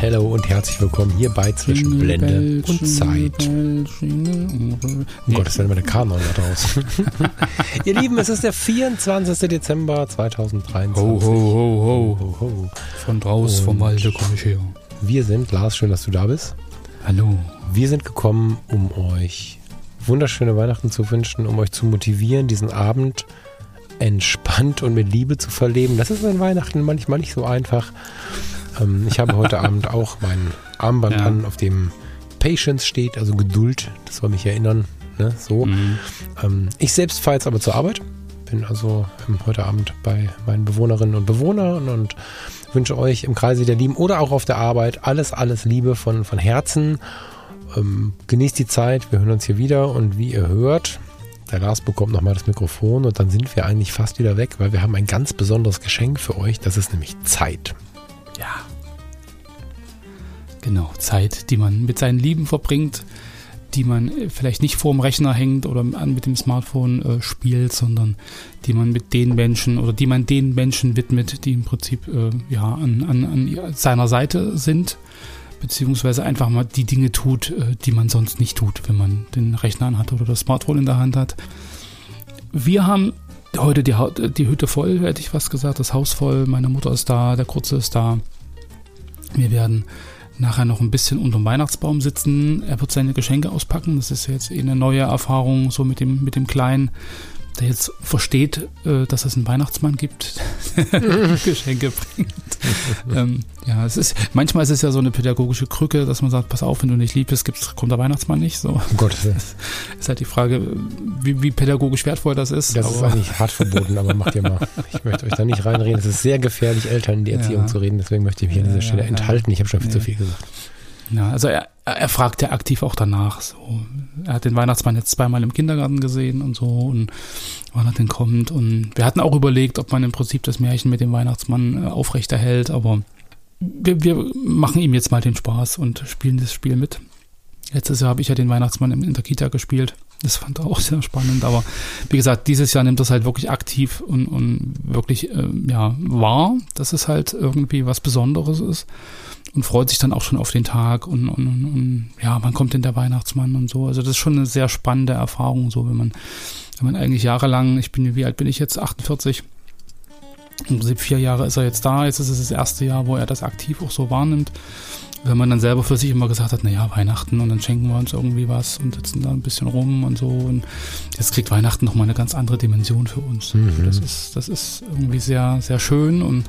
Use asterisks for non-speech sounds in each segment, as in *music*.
Hallo und herzlich willkommen hier bei Zwischen Blende und Zeit. Oh Gott, das wäre meine Kanon da draußen. *laughs* Ihr Lieben, es ist der 24. Dezember 2023. Ho, ho, ho, ho, ho, ho. Von draußen, vom Walde komme ich her. Wir sind, Lars, schön, dass du da bist. Hallo. Wir sind gekommen, um euch wunderschöne Weihnachten zu wünschen, um euch zu motivieren, diesen Abend entspannt und mit Liebe zu verleben. Das ist an Weihnachten manchmal nicht so einfach. Ähm, ich habe heute *laughs* Abend auch mein Armband Ja. an, auf dem Patience steht, also Geduld. Das soll mich erinnern. Ne? So. Mhm. Ähm, ich selbst fahre jetzt aber zur Arbeit. Bin also ähm, heute Abend bei meinen Bewohnerinnen und Bewohnern und wünsche euch im Kreise der Lieben oder auch auf der Arbeit alles, alles Liebe von, von Herzen. Ähm, genießt die Zeit. Wir hören uns hier wieder und wie ihr hört, der Lars bekommt nochmal das Mikrofon und dann sind wir eigentlich fast wieder weg, weil wir haben ein ganz besonderes Geschenk für euch. Das ist nämlich Zeit. Ja. Genau, Zeit, die man mit seinen Lieben verbringt, die man äh, vielleicht nicht vorm Rechner hängt oder mit dem Smartphone äh, spielt, sondern die man mit den Menschen oder die man den Menschen widmet, die im Prinzip äh, ja an, an, an seiner Seite sind, beziehungsweise einfach mal die Dinge tut, äh, die man sonst nicht tut, wenn man den Rechner anhat oder das Smartphone in der Hand hat. Wir haben heute die, die Hütte voll, hätte ich was gesagt, das Haus voll, meine Mutter ist da, der Kurze ist da. Wir werden nachher noch ein bisschen unterm Weihnachtsbaum sitzen. Er wird seine Geschenke auspacken. Das ist jetzt eh eine neue Erfahrung, so mit dem, mit dem Kleinen, der jetzt versteht, äh, dass es einen Weihnachtsmann gibt, *laughs* der *laughs* Geschenke bringt. ähm, ja, es ist, manchmal ist es ja so eine pädagogische Krücke, dass man sagt, pass auf, wenn du nicht lieb bist, gibt's, kommt der Weihnachtsmann nicht. So Um Gottes Willen. *laughs* ist halt die Frage, wie, wie pädagogisch wertvoll das ist. Das ist eigentlich hart verboten, aber macht ihr mal. Ich möchte euch da nicht reinreden. Es ist sehr gefährlich, Eltern in die Erziehung Ja. zu reden. Deswegen möchte ich mich an Ja, dieser Stelle ja, enthalten. Ich habe schon viel zu viel gesagt. Ja, also er, er fragt ja aktiv auch danach. So. Er hat den Weihnachtsmann jetzt zweimal im Kindergarten gesehen und so und wann er denn kommt. Und wir hatten auch überlegt, ob man im Prinzip das Märchen mit dem Weihnachtsmann äh, aufrechterhält, aber wir, wir machen ihm jetzt mal den Spaß und spielen das Spiel mit. Letztes Jahr habe ich ja den Weihnachtsmann in, der Kita gespielt. Das fand er auch sehr spannend. Aber wie gesagt, dieses Jahr nimmt das halt wirklich aktiv und, und wirklich äh, ja, wahr, dass es halt irgendwie was Besonderes ist und freut sich dann auch schon auf den Tag und, und, und, und ja, wann kommt denn der Weihnachtsmann und so. Also das ist schon eine sehr spannende Erfahrung, so wenn man, wenn man eigentlich jahrelang, ich bin, wie alt bin ich jetzt? 48. Im Prinzip vier Jahre ist er jetzt da, jetzt ist es das erste Jahr, wo er das aktiv auch so wahrnimmt. Wenn man dann selber für sich immer gesagt hat, naja, Weihnachten und dann schenken wir uns irgendwie was und sitzen da ein bisschen rum und so. Und jetzt kriegt Weihnachten nochmal eine ganz andere Dimension für uns. Mhm. Das ist, das ist irgendwie sehr, sehr schön und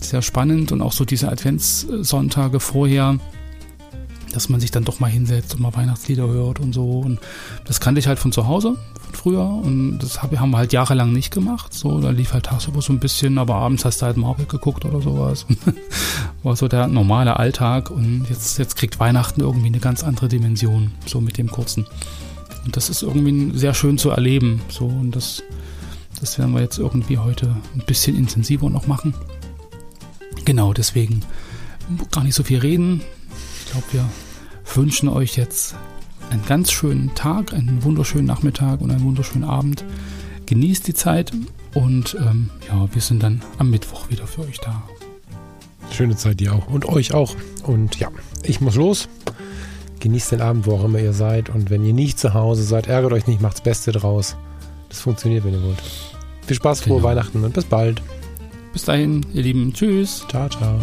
sehr spannend und auch so diese Adventssonntage vorher, dass man sich dann doch mal hinsetzt und mal Weihnachtslieder hört und so. Und das kannte ich halt von zu Hause, von früher. Und das hab, haben wir halt jahrelang nicht gemacht. So, da lief halt tagsüber so ein bisschen, aber abends hast du halt Marvel geguckt oder sowas. *laughs* War so der normale Alltag. Und jetzt, jetzt kriegt Weihnachten irgendwie eine ganz andere Dimension, so mit dem kurzen. Und das ist irgendwie sehr schön zu erleben. So, und das, das werden wir jetzt irgendwie heute ein bisschen intensiver noch machen. Genau, deswegen gar nicht so viel reden. Ich glaube, wir wünschen euch jetzt einen ganz schönen Tag, einen wunderschönen Nachmittag und einen wunderschönen Abend. Genießt die Zeit und ähm, ja, wir sind dann am Mittwoch wieder für euch da. Schöne Zeit dir auch und euch auch. Und ja, ich muss los. Genießt den Abend, wo auch immer ihr seid. Und wenn ihr nicht zu Hause seid, ärgert euch nicht, macht's Beste draus. Das funktioniert, wenn ihr wollt. Viel Spaß, frohe Genau. Weihnachten und bis bald. Bis dahin, ihr Lieben. Tschüss. Ciao, ciao.